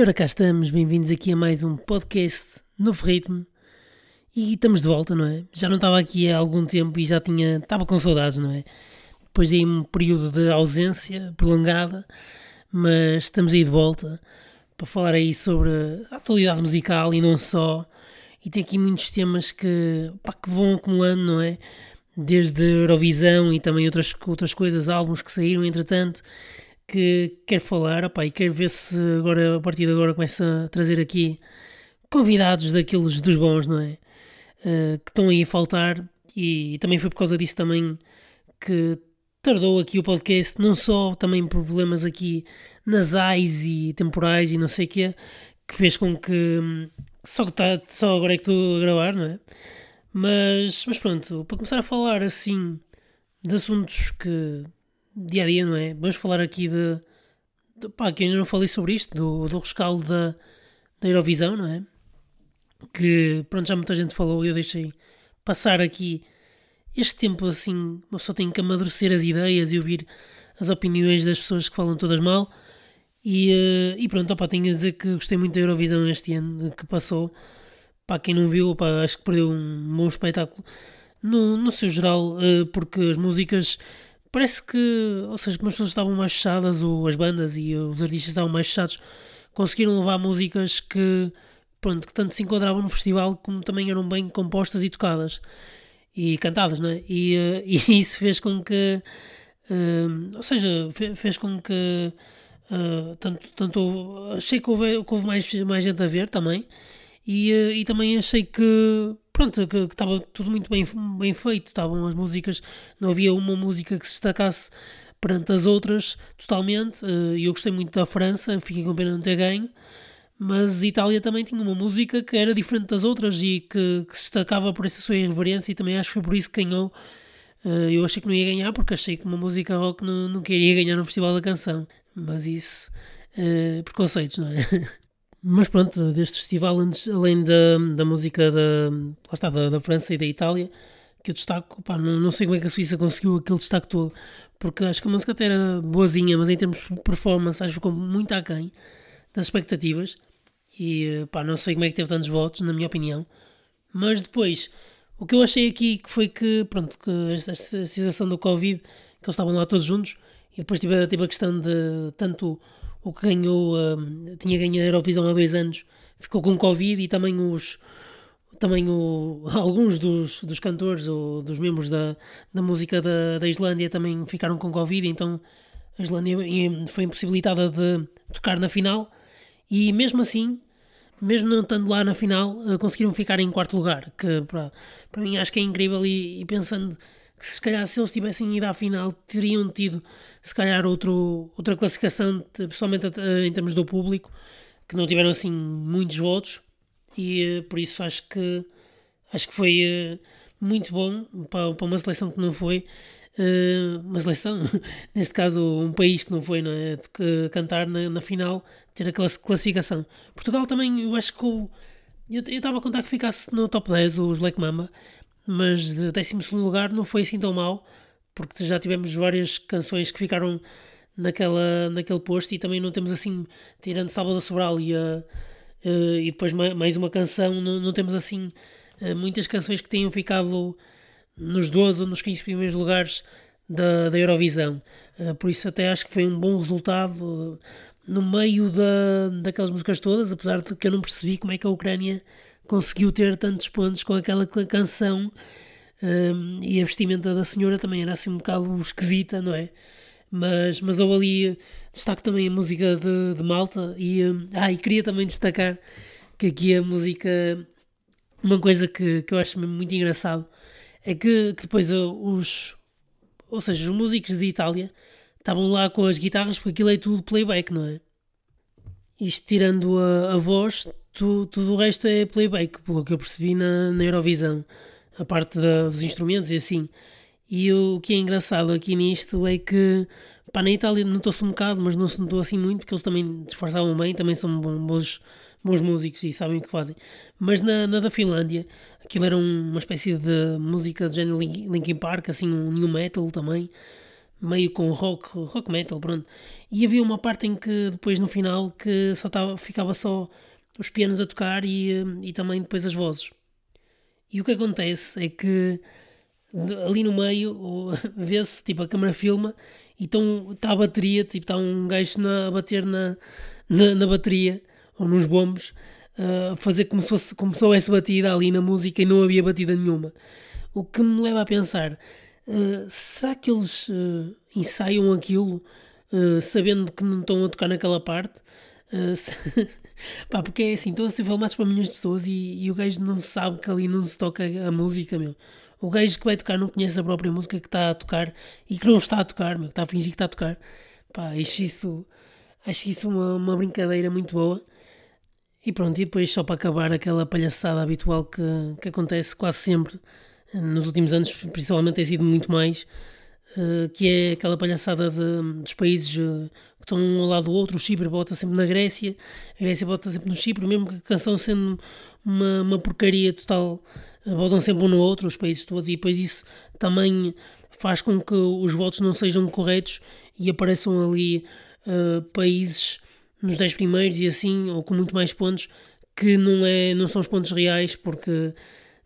E ora cá estamos, bem-vindos aqui a mais um podcast Novo Ritmo. E estamos de volta, não é? Já não estava aqui há algum tempo e já tinha. estava com saudades, não é? Depois de um período de ausência prolongada, mas estamos aí de volta para falar aí sobre a atualidade musical e não só. E tem aqui muitos temas que, pá, que vão acumulando, não é? Desde Eurovisão e também outras, outras coisas, álbuns que saíram entretanto que quero falar opa, e quero ver se agora, a partir de agora começa a trazer aqui convidados daqueles dos bons, não é? Uh, que estão aí a faltar e, e, também foi por causa disso também que tardou aqui o podcast, não só também por problemas aqui nasais e temporais e não sei o que que fez com que só, que tá, só agora é que estou a gravar, não é? Mas, mas pronto, para começar a falar assim de assuntos que dia a dia, não é? Vamos falar aqui de. de pá, que ainda não falei sobre isto, do, do rescaldo da, da Eurovisão, não é? Que, pronto, já muita gente falou e eu deixei passar aqui este tempo assim. Uma pessoa tem que amadurecer as ideias e ouvir as opiniões das pessoas que falam todas mal. E, uh, e pronto, opa, tenho a dizer que gostei muito da Eurovisão este ano que passou. Para quem não viu, opa, acho que perdeu um bom espetáculo no, no seu geral, uh, porque as músicas parece que, ou seja, como as pessoas estavam mais fechadas, ou as bandas e os artistas estavam mais fechados, conseguiram levar músicas que, pronto, que tanto se enquadravam no festival como também eram bem compostas e tocadas e cantadas, não é? E, uh, e isso fez com que, uh, ou seja, fez com que uh, tanto, tanto achei que houve, que houve mais, mais gente a ver também e, e também achei que pronto, que, estava tudo muito bem, bem feito, estavam as músicas, não havia uma música que se destacasse perante as outras totalmente, eh, e eu gostei muito da França, fiquei com pena de não ter ganho, mas Itália também tinha uma música que era diferente das outras e que, que se destacava por essa sua irreverência e também acho que foi por isso que ganhou. Eh, eu achei que não ia ganhar porque achei que uma música rock não, não queria ganhar no Festival da Canção, mas isso, uh, preconceitos, não é? Mas pronto, deste festival, antes, além da, da música da, lá está, da, da França e da Itália, que eu destaco, pá, não, não sei como é que a Suíça conseguiu aquele destaque todo, porque acho que a música até era boazinha, mas em termos de performance acho que ficou muito aquém das expectativas. E pá, não sei como é que teve tantos votos, na minha opinião. Mas depois, o que eu achei aqui que foi que, pronto, que esta, esta situação do Covid, que eles estavam lá todos juntos, e depois tive, tive a questão de tanto o que ganhou, uh, tinha ganho a Eurovisão há dois anos, ficou com Covid e também os também o, alguns dos, dos cantores ou dos membros da, da música da, da Islândia também ficaram com Covid, então a Islândia foi impossibilitada de tocar na final. E mesmo assim, mesmo não estando lá na final, uh, conseguiram ficar em quarto lugar, que para, para mim acho que é incrível e, e pensando que se calhar se eles tivessem ido à final teriam tido se calhar outro, outra classificação, principalmente em termos do público, que não tiveram assim muitos votos e eh, por isso acho que acho que foi eh, muito bom para, para uma seleção que não foi eh, uma seleção, neste caso um país que não foi não é? que cantar na, na final, ter a classificação. Portugal também, eu acho que eu estava a contar que ficasse no top 10 os Black Mamba, mas de 12 lugar não foi assim tão mal, porque já tivemos várias canções que ficaram naquela, naquele posto e também não temos assim, tirando Sábado Sobral e, uh, uh, e depois mais uma canção, não, não temos assim uh, muitas canções que tenham ficado nos 12 ou nos 15 primeiros lugares da, da Eurovisão. por isso até acho que foi um bom resultado no meio da, daquelas músicas todas, apesar de que eu não percebi como é que a Ucrânia conseguiu ter tantos pontos com aquela canção um, e a vestimenta da senhora também era assim um bocado esquisita, não é? Mas, mas eu ali destaco também a música de, de Malta e, um, ah, e queria também destacar que aqui a música, uma coisa que, que eu acho muito engraçado é que, que depois uh, os, ou seja, os músicos de Itália estavam lá com as guitarras porque aquilo é tudo playback, não é? Isto tirando a, a voz, tu, tudo o resto é playback, pelo que eu percebi na, na Eurovisão, a parte da, dos instrumentos e assim. E o que é engraçado aqui nisto é que pá, na Itália notou-se um bocado, mas não se notou assim muito, porque eles também disfarçavam bem, também são bons, bons músicos e sabem o que fazem. Mas na, na da Finlândia, aquilo era uma espécie de música de género Linkin Park, assim, um new metal também, meio com rock, rock metal, pronto. E havia uma parte em que depois no final que só tava, ficava só os pianos a tocar e, eh, e também depois as vozes. E o que acontece é que ali no meio vê-se, tipo, a câmera filma e está a bateria, tipo, está um gajo na, a bater na, na, na, bateria ou nos bombos a fazer como se, fosse, como se houvesse batida ali na música e não havia batida nenhuma. O que me leva a pensar, uh, será que eles uh, ensaiam aquilo uh, sabendo que não estão a tocar naquela parte? Pá, porque é assim, estão a ser filmados para milhões de pessoas e, e, o gajo não sabe que ali não se toca a música, meu. O gajo que vai tocar não conhece a própria música que está a tocar e que não está a tocar, meu, que está a fingir que está a tocar. Pá, acho isso, acho isso uma, uma brincadeira muito boa. E pronto, e depois só para acabar aquela palhaçada habitual que, que acontece quase sempre nos últimos anos, principalmente tem sido muito mais, uh, que é aquela palhaçada de, dos países uh, que estão um ao lado do outro. O Chipre bota sempre na Grécia, a Grécia bota sempre no Chipre, mesmo que a canção sendo uma, uma porcaria total, uh, botam sempre um no outro, os países todos, e depois isso também faz com que os votos não sejam corretos e apareçam ali países nos 10 primeiros e assim, ou com muito mais pontos, que não, é, não são os pontos reais, porque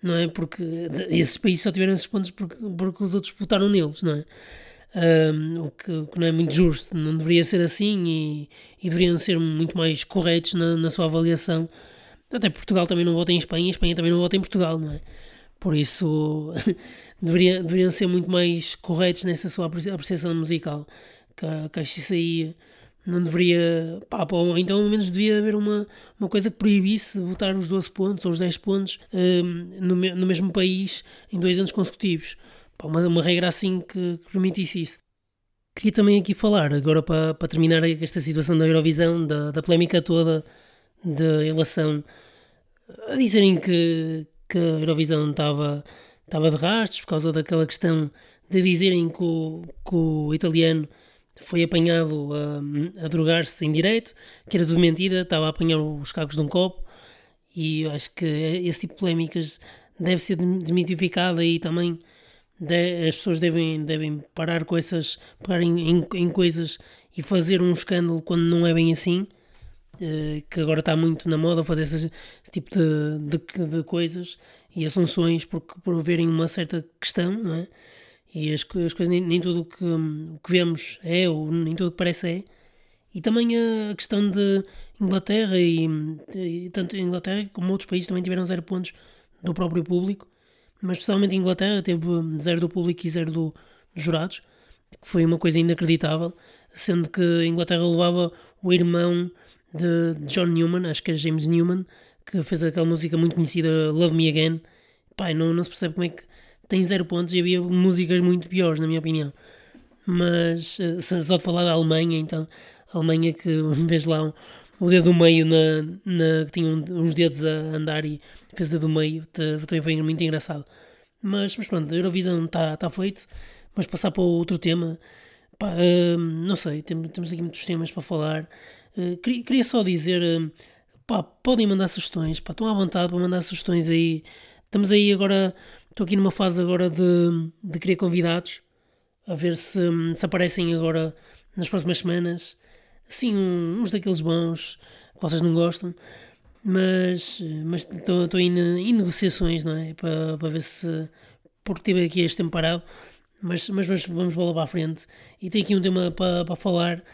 não é? Porque esses países só tiveram esses pontos porque, porque os outros votaram neles, não é? Um, o, que, o, que, não é muito justo, não deveria ser assim e, e deveriam ser muito mais corretos na, na, sua avaliação. Até Portugal também não vota em Espanha, Espanha também não vota em Portugal, não é? Por isso deveria, deveriam ser muito mais corretos nessa sua apreciação musical. Que, que acho isso aí não deveria. Pá, pá, então, ao menos devia haver uma, uma coisa que proibisse votar os 12 pontos ou os 10 pontos um, no, no mesmo país em dois anos consecutivos. Uma, uma regra assim que, que, permitisse isso. Queria também aqui falar, agora para, para terminar esta situação da Eurovisão, da, da polémica toda da eleição, a dizerem que, que a Eurovisão estava, estava de rastros por causa daquela questão de dizerem que o, que o italiano foi apanhado a, a drogar-se em direito, que era tudo mentira, estava a apanhar os cacos de um copo, e acho que esse tipo de polémicas deve ser desmitificada e também de, as pessoas devem, devem parar com essas, parar em, em, em, coisas e fazer um escândalo quando não é bem assim, uh, que agora está muito na moda fazer esse, esse tipo de, de, de, coisas e assunções por, por haverem uma certa questão, não é? E as, as coisas, nem, nem tudo o que, o que vemos é, ou nem tudo que parece é. E também a questão de Inglaterra, e, e tanto Inglaterra como outros países também tiveram zero pontos do próprio público, mas especialmente Inglaterra teve zero do público e zero do, dos jurados, que foi uma coisa inacreditável, sendo que a Inglaterra levava o irmão de John Newman, acho que era James Newman, que fez aquela música muito conhecida Love Me Again. Pai, não, não se percebe como é que tem zero pontos e havia músicas muito piores, na minha opinião. Mas eh, só de falar da Alemanha, então, a Alemanha que vês lá um, o dedo do meio na, na, que tinha uns dedos a andar e fez o dedo do meio, também foi muito engraçado. Mas, mas pronto, a Eurovisão está tá feito, mas passar para outro tema, pá, uh, não sei, temos, temos aqui muitos temas para falar. Uh, queria, queria, só dizer, uh, pá, podem mandar sugestões, pá, estão à vontade para mandar sugestões aí. Estamos aí agora Estou aqui numa fase agora de, de querer convidados, a ver se, se aparecem agora nas próximas semanas. Assim, uns daqueles bons que vocês não gostam, mas, estou em, em negociações, não é? Para, para ver se. Porque tive aqui este tempo parado, mas, mas, mas vamos bola para a frente. E tem aqui um tema para, para falar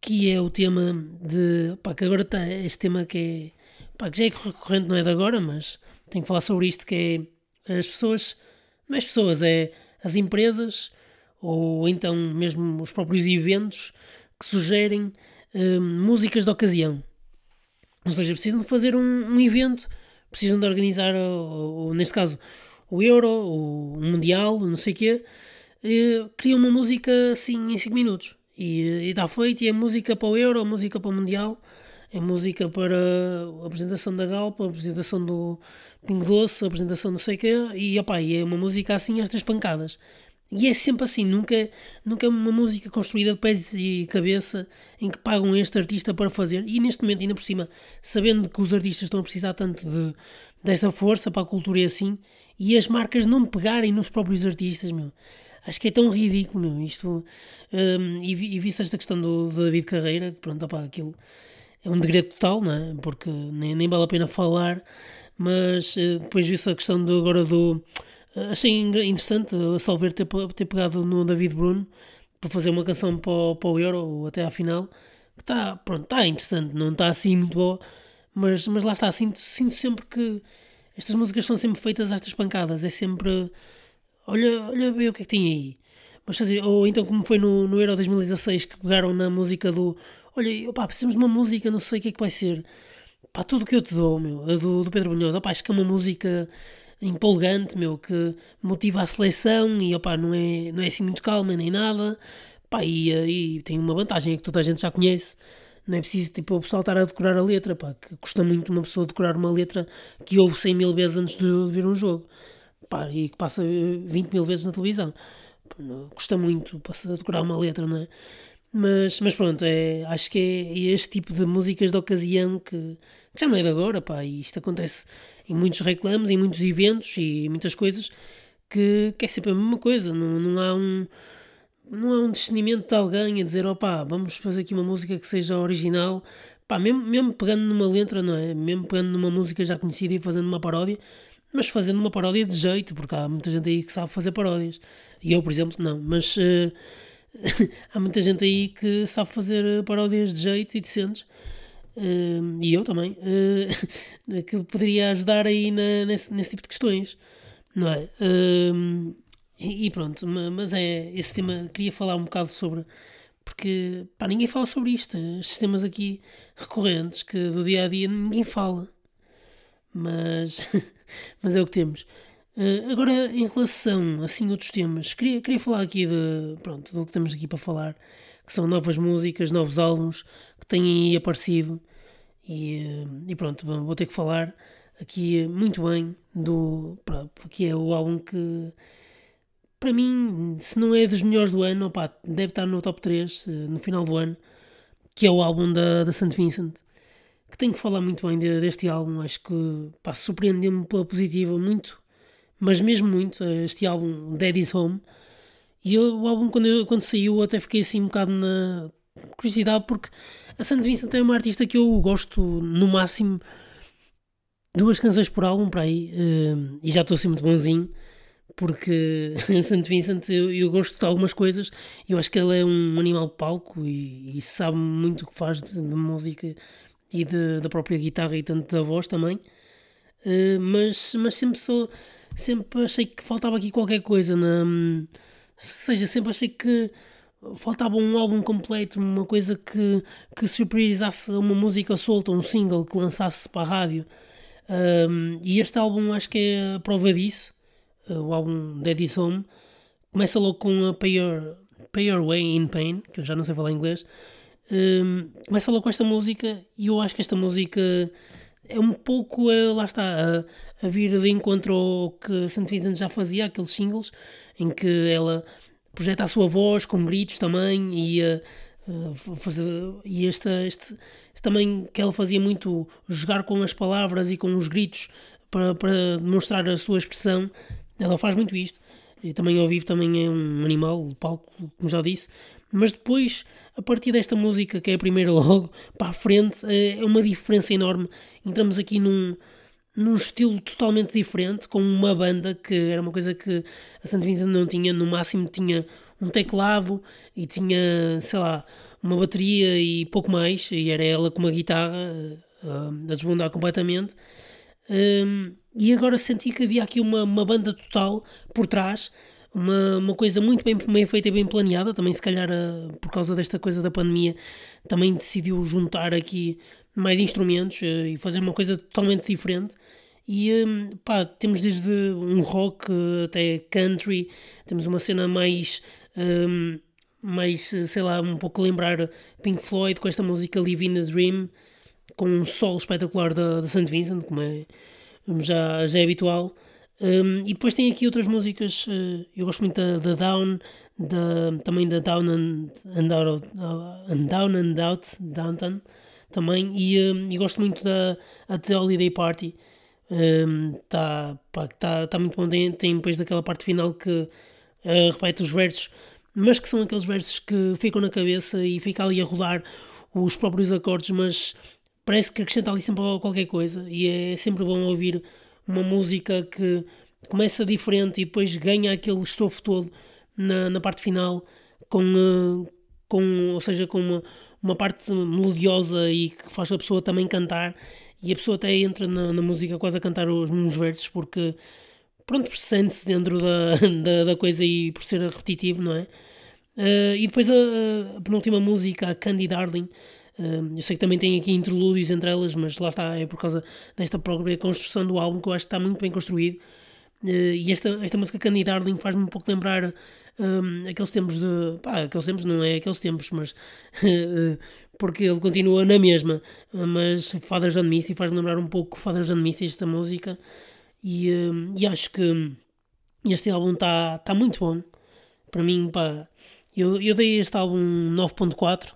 que é o tema de. Pá, que agora está este tema que é. Pá, que já é recorrente, não é de agora, mas tenho que falar sobre isto que é as pessoas, não é as pessoas, é as empresas ou então mesmo os próprios eventos que sugerem hum, músicas de ocasião. Ou seja, precisam de fazer um, um evento, precisam de organizar, ou, ou, neste caso, o Euro, ou o Mundial, não sei o quê, criam uma música assim em 5 minutos. E está feito, e é música para o Euro, música para o Mundial, é música para a apresentação da Galpa, a apresentação do, Pingo Doce, apresentação não sei quê, e opa, é uma música assim, estas pancadas. E é sempre assim, nunca, nunca é uma música construída de pés e cabeça em que pagam este artista para fazer. E neste momento, ainda por cima, sabendo que os artistas estão a precisar tanto de, dessa força para a cultura e assim, e as marcas não pegarem nos próprios artistas, meu. acho que é tão ridículo, meu, isto. Um, e, e esta questão do, do, David Carreira, que pronto, opa, aquilo é um degredo total, não é? Porque nem, nem vale a pena falar, mas uh, depois vi-se a questão do, agora do. Achei interessante a Salver ter, ter pegado no David Bruno para fazer uma canção para o, para o Euro, até à final, que está, pronto, está interessante, não está assim muito boa, mas, mas lá está, sinto, sinto sempre que estas músicas são sempre feitas estas pancadas, é sempre olha, olha bem o que é que tem aí. Mas ou então como foi no, no Euro 2016 que pegaram na música do olha, opá, precisamos de uma música, não sei o que é que vai ser. Pá, tudo que eu te dou, meu, a do, do Pedro Bunhoso, opá, acho que é uma música empolgante, meu, que motiva a seleção e opá, não é, não é assim muito calma nem nada. Pá, e, e tem uma vantagem, é que toda a gente já conhece não é preciso tipo, o pessoal estar a decorar a letra, pá, que custa muito uma pessoa decorar uma letra que ouve 100 mil vezes antes de ver um jogo pá, e que passa 20 mil vezes na televisão. Custa muito passar a decorar uma letra, não é? Mas, mas pronto, é, acho que é, é este tipo de músicas de ocasião que, que, já não é de agora, pá, e isto acontece em muitos reclamos, em muitos eventos e muitas coisas que, que é sempre a mesma coisa, não, não há um não há um discernimento de alguém a dizer, opá, vamos fazer aqui uma música que seja original, pá, mesmo, mesmo pegando numa letra, não é? Mesmo pegando numa música já conhecida e fazendo uma paródia, mas fazendo uma paródia de jeito, porque há muita gente aí que sabe fazer paródias. E eu, por exemplo, não, mas uh, há muita gente aí que sabe fazer paródias de jeito e decentes. Uh, e eu também, uh, que poderia ajudar aí na, nesse, nesse tipo de questões, não é? E, e, pronto, mas é esse tema, queria falar um bocado sobre, porque pá, ninguém fala sobre isto, estes temas aqui recorrentes que do dia a dia ninguém fala, mas, mas é o que temos. Uh, agora, em relação assim a outros temas, queria, queria falar aqui de, pronto, do que temos aqui para falar, que são novas músicas, novos álbuns que têm aparecido e, e pronto, vou ter que falar aqui muito bem do que é o álbum que para mim, se não é dos melhores do ano, opa, deve estar no top 3 eh, no final do ano, que é o álbum da, da St. Vincent. Que tenho que falar muito bem de, deste álbum, acho que surpreendeu-me pela positiva muito, mas mesmo muito, eh, este álbum Daddy's Home. E eu, o álbum, quando, eu, quando saiu, até fiquei assim um bocado na curiosidade, porque a St. Vincent é uma artista que eu gosto no máximo duas canções por álbum para aí, uh, e já estou assim muito bonzinho porque em Santo Vincent eu, eu, gosto de algumas coisas eu acho que ele é um animal de palco e, e sabe muito o que faz de, de música e de, da própria guitarra e tanto da voz também uh, mas, mas sempre sou sempre achei que faltava aqui qualquer coisa na, ou seja, sempre achei que faltava um álbum completo, uma coisa que, que surpresasse uma música solta, um single que lançasse para a rádio. Um, e este álbum acho que é a prova disso. Eh, o álbum Daddy's Home, começa logo com a Pay Your, Pay Your Way in Pain, que eu já não sei falar inglês. Um, começa logo com esta música e eu acho que esta música é um pouco, uh, lá está, a, a, vir de encontro ao que St. Vincent já fazia, aqueles singles, em que ela projeta a sua voz com gritos também e uh, fazer, e esta, este, este, também que ela fazia muito jogar com as palavras e com os gritos para, para demonstrar a sua expressão ela faz muito isto. E também ao vivo também é um animal de palco, como já disse. Mas depois, a partir desta música, que é a primeira logo, para a frente, é, é uma diferença enorme. Entramos aqui num, num estilo totalmente diferente, com uma banda que era uma coisa que a Santa Vincent não tinha, no máximo tinha um teclado e tinha, sei lá, uma bateria e pouco mais, e era ela com uma guitarra uh, a desbundar completamente. Um, e agora senti que havia aqui uma, uma banda total por trás, uma, uma coisa muito bem, bem feita e bem planeada. Também, se calhar, uh, por causa desta coisa da pandemia, também decidiu juntar aqui mais instrumentos uh, e fazer uma coisa totalmente diferente. E um, pá, temos desde um rock até country, temos uma cena mais. Um, mais, sei lá, um pouco lembrar Pink Floyd com esta música Live in a Dream, com um solo espetacular da, da St. Vincent, como é, já, já é habitual. Um, e depois tem aqui outras músicas, uh, eu gosto muito da, da Down, da, também da Down and, and, out, and Down and Out, Downtown, também, e, um, e gosto muito da The Holiday Party, está um, tá, tá, tá muito bom, tem, tem depois daquela parte final que uh, repete os versos, mas que são aqueles versos que ficam na cabeça e fica ali a rodar os próprios acordes, mas parece que acrescenta ali sempre qualquer coisa. E é sempre bom ouvir uma música que começa diferente e depois ganha aquele estofo todo na, na parte final com, uh, com ou seja, com uma, uma parte melodiosa e que faz a pessoa também cantar e a pessoa até entra na, na música quase a cantar os mesmos versos porque pronto, sente-se dentro da, da, da, coisa e por ser repetitivo, não é? Uh, e depois a, a, penúltima música, a Candy Darling, uh, eu sei que também tem aqui interlúdios entre elas, mas lá está, é por causa desta própria construção do álbum que eu acho que está muito bem construído. Uh, e esta, esta música Candy Darling faz-me um pouco lembrar um, aqueles tempos de. pá, aqueles tempos não é aqueles tempos, mas. porque ele continua na mesma. Mas Father John Misty faz-me lembrar um pouco Father John Misty, esta música. E, hum, e acho que este álbum está tá muito bom. Para mim, pá, eu, eu dei este álbum 9.4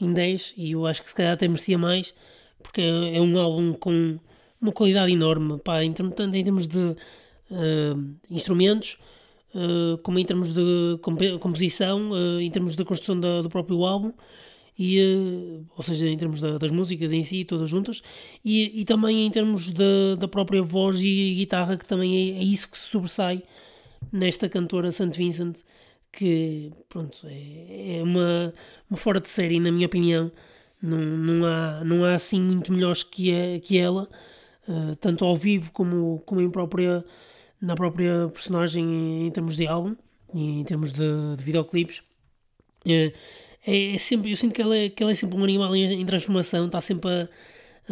em 10 e eu acho que se calhar até merecia mais, porque é, é um álbum com uma qualidade enorme, pá, em, tanto em termos de uh, instrumentos, uh, como em termos de composição, uh, em termos da construção da, do próprio álbum e, ou seja, em termos da, das músicas em si, todas juntas, e, e também em termos da, própria voz e guitarra, que também é, é isso que se sobressai nesta cantora St. Vincent, que pronto, é, é uma, uma fora de série, na minha opinião. Não, não, há, não há assim muito melhores que, que ela, uh, tanto ao vivo como, como em própria, na própria personagem em, termos de álbum e em termos de, de videoclipes. Uh, é, é, sempre, eu sinto que ela, é, que ela é sempre um animal em, em transformação, está sempre a,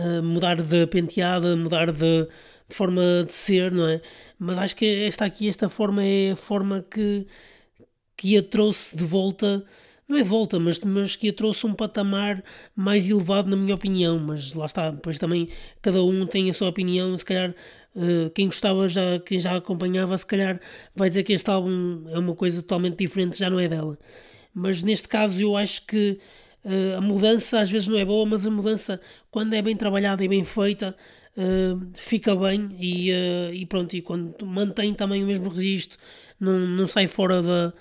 a, mudar de penteada, mudar de, de, forma de ser, não é? Mas acho que esta aqui, esta forma é a forma que, que a trouxe de volta, não é volta, mas, mas que a trouxe um patamar mais elevado, na minha opinião. Mas lá está, depois também cada um tem a sua opinião, se calhar. Uh, quem gostava já, quem já acompanhava, se calhar vai dizer que este álbum é uma coisa totalmente diferente, já não é dela mas neste caso eu acho que uh, a mudança às vezes não é boa, mas a mudança, quando é bem trabalhada e bem feita, uh, fica bem e, e pronto, e quando mantém também o mesmo registro, não, não sai fora da.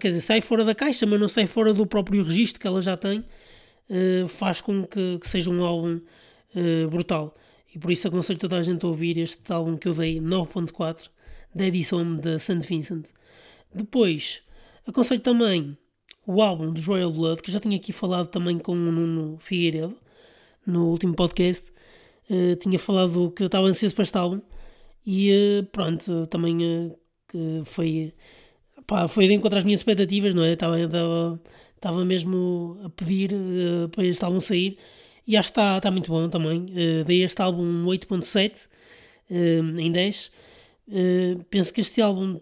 Quer dizer, sai fora da caixa, mas não sai fora do próprio registro que ela já tem, faz com que, que, seja um álbum brutal. E por isso aconselho toda a gente a ouvir este álbum que eu dei 9.4 da edição de St. Vincent. Depois, Aconselho também o álbum dos Royal Blood, que eu já tinha aqui falado também com o Nuno Figueiredo no último podcast. Uh, tinha falado que eu estava ansioso para este álbum e uh, pronto, também uh, foi, pá, foi de encontrar as minhas expectativas, não é? Estava, estava, estava mesmo a pedir para este álbum sair e acho que está, muito bom também. dei este álbum 8.7 em 10. penso que este álbum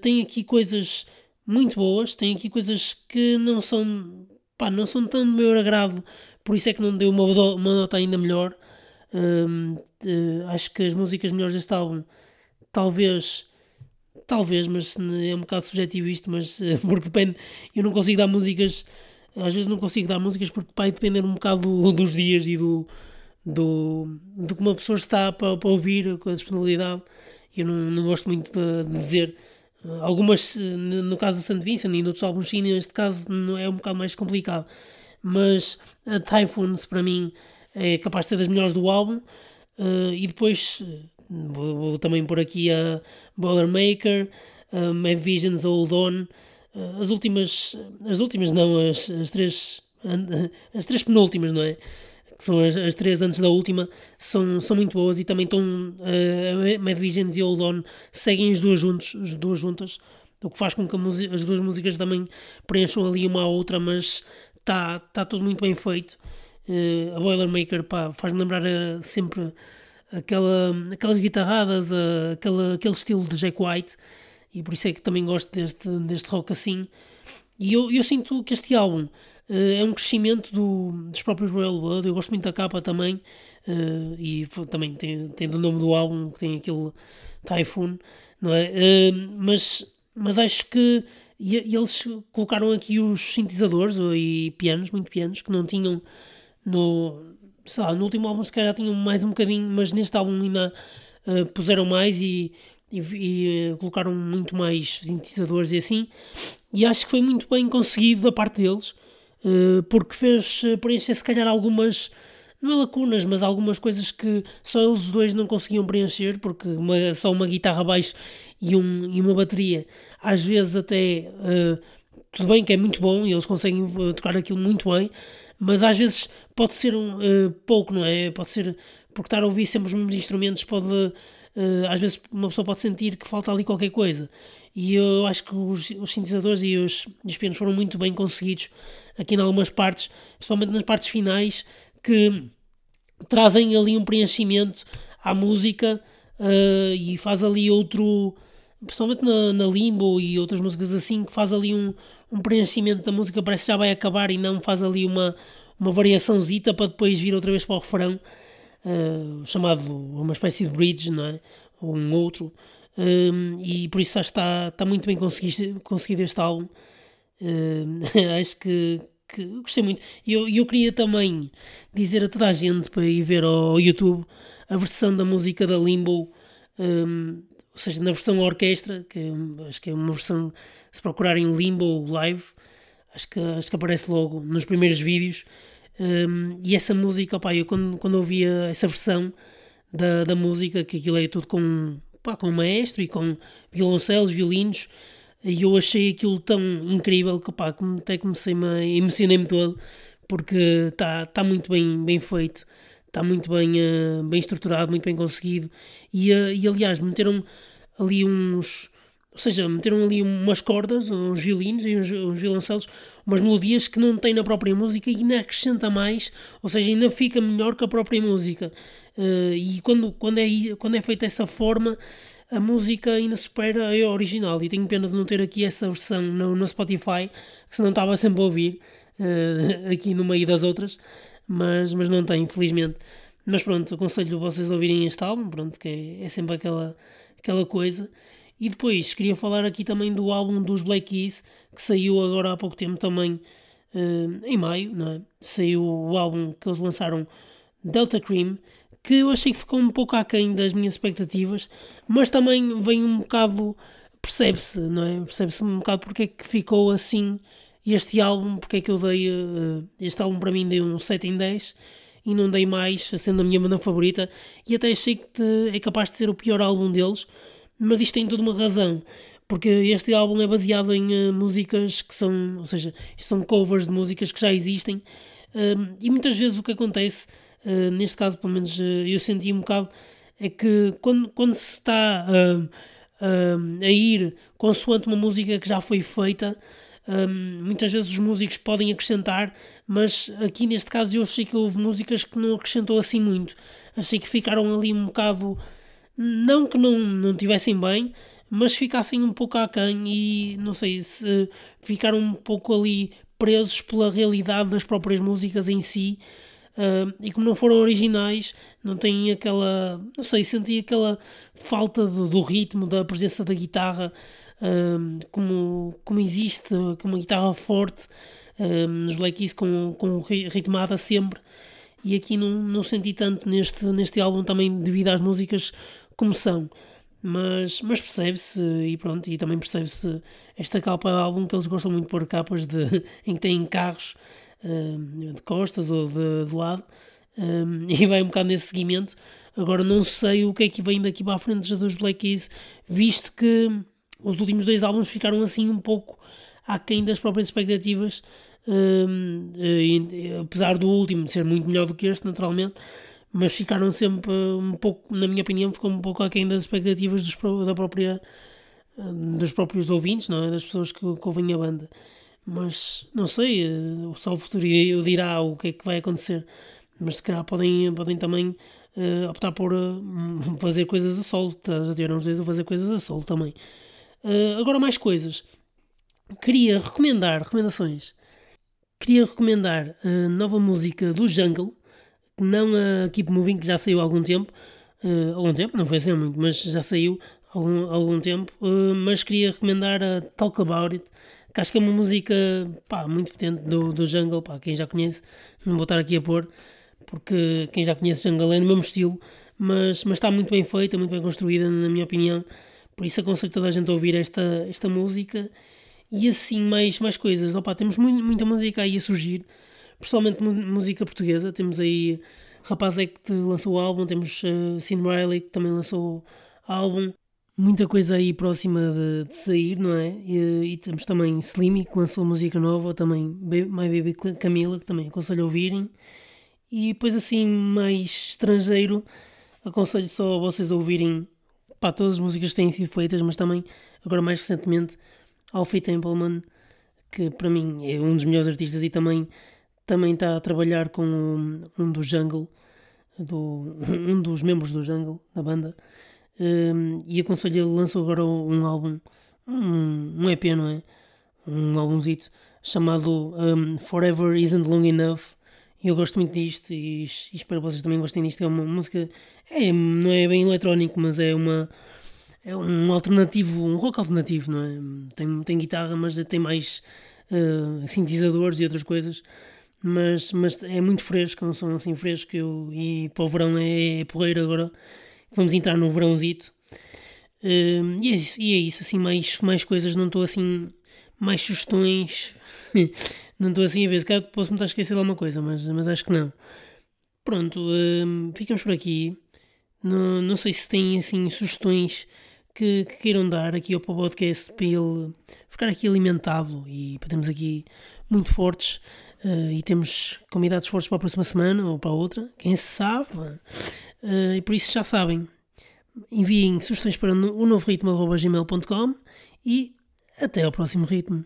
tem aqui coisas muito boas, tem aqui coisas que não são, pá, não são tão do meu agrado, por isso é que não deu uma, uma nota ainda melhor. Uh, uh, acho que as músicas melhores deste álbum, talvez, talvez, mas é um bocado subjetivo isto, mas uh, porque depende, eu não consigo dar músicas, às vezes não consigo dar músicas porque vai depender um bocado do, dos dias e do, do, do que uma pessoa está para, para ouvir, com a disponibilidade. Eu não, não gosto muito de, de dizer Algumas, no caso da St. Vincent e noutros álbuns sim, neste caso é um bocado mais complicado. Mas a Typhoons, para mim, é capaz de ser das melhores do álbum. Uh, e depois vou, vou, também pôr aqui a Boilermaker, a Mad Visions, Hold On. Uh, as últimas, as últimas não, as, as três, as três penúltimas, não é? que são as, as, três antes da última, são, são muito boas e também estão uh, Mad Visions e Hold On seguem as duas, juntos, as duas juntas, o que faz com que as duas músicas também preencham ali uma à outra, mas está tá tudo muito bem feito. Uh, a Boilermaker faz-me lembrar uh, sempre aquela, aquelas guitarradas, uh, aquela, aquele estilo de Jack White, e por isso é que também gosto deste, deste rock assim. E eu, eu sinto que este álbum Uh, é um crescimento do, dos próprios Royal Blood. Eu gosto muito da capa também. Uh, e também tem, tem do nome do álbum, que tem aquele Typhoon, não é? Uh, mas, mas acho que e, e eles colocaram aqui os sintetizadores e pianos, muito pianos, que não tinham no, sei lá, no último álbum se calhar tinham mais um bocadinho, mas neste álbum ainda puseram mais e, e, e colocaram muito mais sintetizadores e assim, e acho que foi muito bem conseguido da parte deles, porque fez preencher se calhar algumas não é lacunas, mas algumas coisas que só eles dois não conseguiam preencher, porque uma, só uma guitarra baixo e, um, e uma bateria, às vezes até tudo bem que é muito bom e eles conseguem tocar aquilo muito bem, mas às vezes pode ser um, uh, pouco, não é? Pode ser porque estar a ouvir sempre os mesmos instrumentos pode às vezes uma pessoa pode sentir que falta ali qualquer coisa. E eu acho que os, os sintetizadores e os, os pianos foram muito bem conseguidos aqui em algumas partes, principalmente nas partes finais, que trazem ali um preenchimento à música uh, e faz ali outro, principalmente na, na, Limbo e outras músicas assim, que faz ali um, um preenchimento da música, parece que já vai acabar e não faz ali uma, uma variaçãozita para depois vir outra vez para o refrão, uh, chamado uma espécie de bridge, não é? Ou um outro. Um, e por isso acho que está, está muito bem conseguido, conseguido este álbum. Uh, acho que, que gostei muito. E eu, eu queria também dizer a toda a gente para ir ver ao YouTube a versão da música da Limbo, um, ou seja, na versão orquestra, que é, acho que é uma versão, se procurarem Limbo Live, acho que, acho que aparece logo nos primeiros vídeos. Um, e essa música, opa, eu quando, quando ouvia essa versão da, da música, que aquilo é tudo com, opa, com maestro e com violoncelos, violinos, e eu achei aquilo tão incrível que pá, até comecei-me a emocionei-me todo porque está tá muito bem, bem feito, está muito bem, uh, bem estruturado, muito bem conseguido. E, uh, e aliás, meteram ali uns. Ou seja, meteram ali umas cordas, uns violinos e uns, uns violoncelos, umas melodias que não tem na própria música e ainda acrescenta mais, ou seja, ainda fica melhor que a própria música. Uh, e quando, quando, é, quando é feita dessa forma, a música ainda supera a original. E tenho pena de não ter aqui essa versão no, no Spotify, que senão estava sempre a ouvir, uh, aqui no meio das outras, mas, mas não tem, infelizmente. Mas pronto, aconselho vocês a ouvirem este álbum, pronto, que é, é sempre aquela, aquela coisa. E depois queria falar aqui também do álbum dos Black Keys, que saiu agora há pouco tempo também, uh, em maio, é? Saiu o álbum que eles lançaram, Delta Cream, que eu achei que ficou um pouco aquém das minhas expectativas, mas também vem um bocado, percebe-se, não é? Percebe-se um bocado porque é que ficou assim este álbum, porque é que eu dei, uh, este álbum para mim dei um 7 em 10 e não dei mais, sendo a minha banda favorita, e até achei que é capaz de ser o pior álbum deles, mas isto tem toda uma razão, porque este álbum é baseado em uh, músicas que são, ou seja, são covers de músicas que já existem, uh, e muitas vezes o que acontece eh, neste caso, pelo menos uh, eu senti um bocado, é que quando, quando se está uh, a ir consoante uma música que já foi feita, muitas vezes os músicos podem acrescentar, mas aqui neste caso eu achei que houve músicas que não acrescentou assim muito. Achei que ficaram ali um bocado. Não que não, não tivessem bem, mas ficassem um pouco aquém e não sei se ficaram um pouco ali presos pela realidade das próprias músicas em si Uh, e como não foram originais, não têm aquela. Não sei, senti aquela falta do, do ritmo, da presença da guitarra, uh, como, como existe, com uma guitarra forte uh, nos Black Keys, com, com ritmada sempre. E aqui não, não senti tanto neste, neste álbum, também devido às músicas como são. Mas, mas percebe-se, e pronto, e também percebe-se esta capa de álbum que eles gostam muito de pôr capas de, em que têm carros de costas ou de, de lado, e vai um bocado nesse seguimento. Agora não sei o que é que vem daqui para a frente dos Black Keys, visto que os últimos dois álbuns ficaram assim um pouco aquém das próprias expectativas, e, apesar do último ser muito melhor do que este, naturalmente, mas ficaram sempre um pouco, na minha opinião, ficou um pouco aquém das expectativas dos, da própria, dos próprios ouvintes, não é? das pessoas que, que ouvem a banda mas não sei, eh, só o futuro eu dirá o que é que vai acontecer. Mas se calhar podem, podem também uh, optar por uh, fazer coisas a solo. Já tiveram os dois a fazer coisas a solo também. Uh, agora mais coisas. Queria recomendar, recomendações. Queria recomendar a nova música do Jungle, não a Keep Moving, que já saiu há algum tempo. há algum tempo, não foi assim muito, mas já saiu há algum, algum tempo. mas queria recomendar a Talk About It, que acho que é uma música pá, muito potente do, do Jungle, pá, quem já conhece, não vou estar aqui a pôr, porque quem já conhece Jungle é no mesmo estilo, mas, mas está muito bem feita, muito bem construída, na minha opinião, Por isso aconselho toda a gente a ouvir esta, esta música e assim mais, mais coisas. Opa, temos muito, muita música aí a surgir, principalmente música portuguesa. Temos aí Rapaz é que lançou o álbum, temos uh, Sin Riley que também lançou álbum. Muita coisa aí próxima de, de sair, não é? E, e, temos também Slimy que lançou música nova, também My Baby Camila, que também aconselho a ouvirem. E depois assim, mais estrangeiro, aconselho só a vocês a ouvirem pá, todas as músicas que têm sido feitas, mas também, agora mais recentemente, Alfie Templeman, que para mim é um dos melhores artistas e também também está a trabalhar com um, um do Jungle, do, um dos membros do Jungle, da banda, um, e aconselho ele lançou agora um álbum, um, um EP, não é? Um álbumzito chamado um, Forever Isn't Long Enough. E eu gosto muito disto e, e, espero que vocês também gostem disto. É uma música, é, não é bem eletrónico, mas é uma é um alternativo, um rock alternativo, não é? Tem, tem guitarra, mas tem mais uh, sintetizadores e outras coisas mas, mas é muito fresco, é um som assim fresco eu, e para o verão é, é porreiro agora, vamos entrar no verãozito. Uh, e, é isso, e é isso, assim, mais, mais coisas, não estou assim, mais sugestões, não estou assim a ver, se calhar posso-me estar a esquecer de alguma coisa, mas, mas acho que não. Pronto, uh, ficamos por aqui. Não, não sei se têm assim sugestões que, que queiram dar aqui ao podcast para ele ficar aqui alimentado e para termos aqui muito fortes. Uh, e temos convidados fortes para a próxima semana ou para a outra, quem sabe. Uh, e por isso já sabem, enviem sugestões para o novo ritmo.gmail.com e até ao próximo ritmo.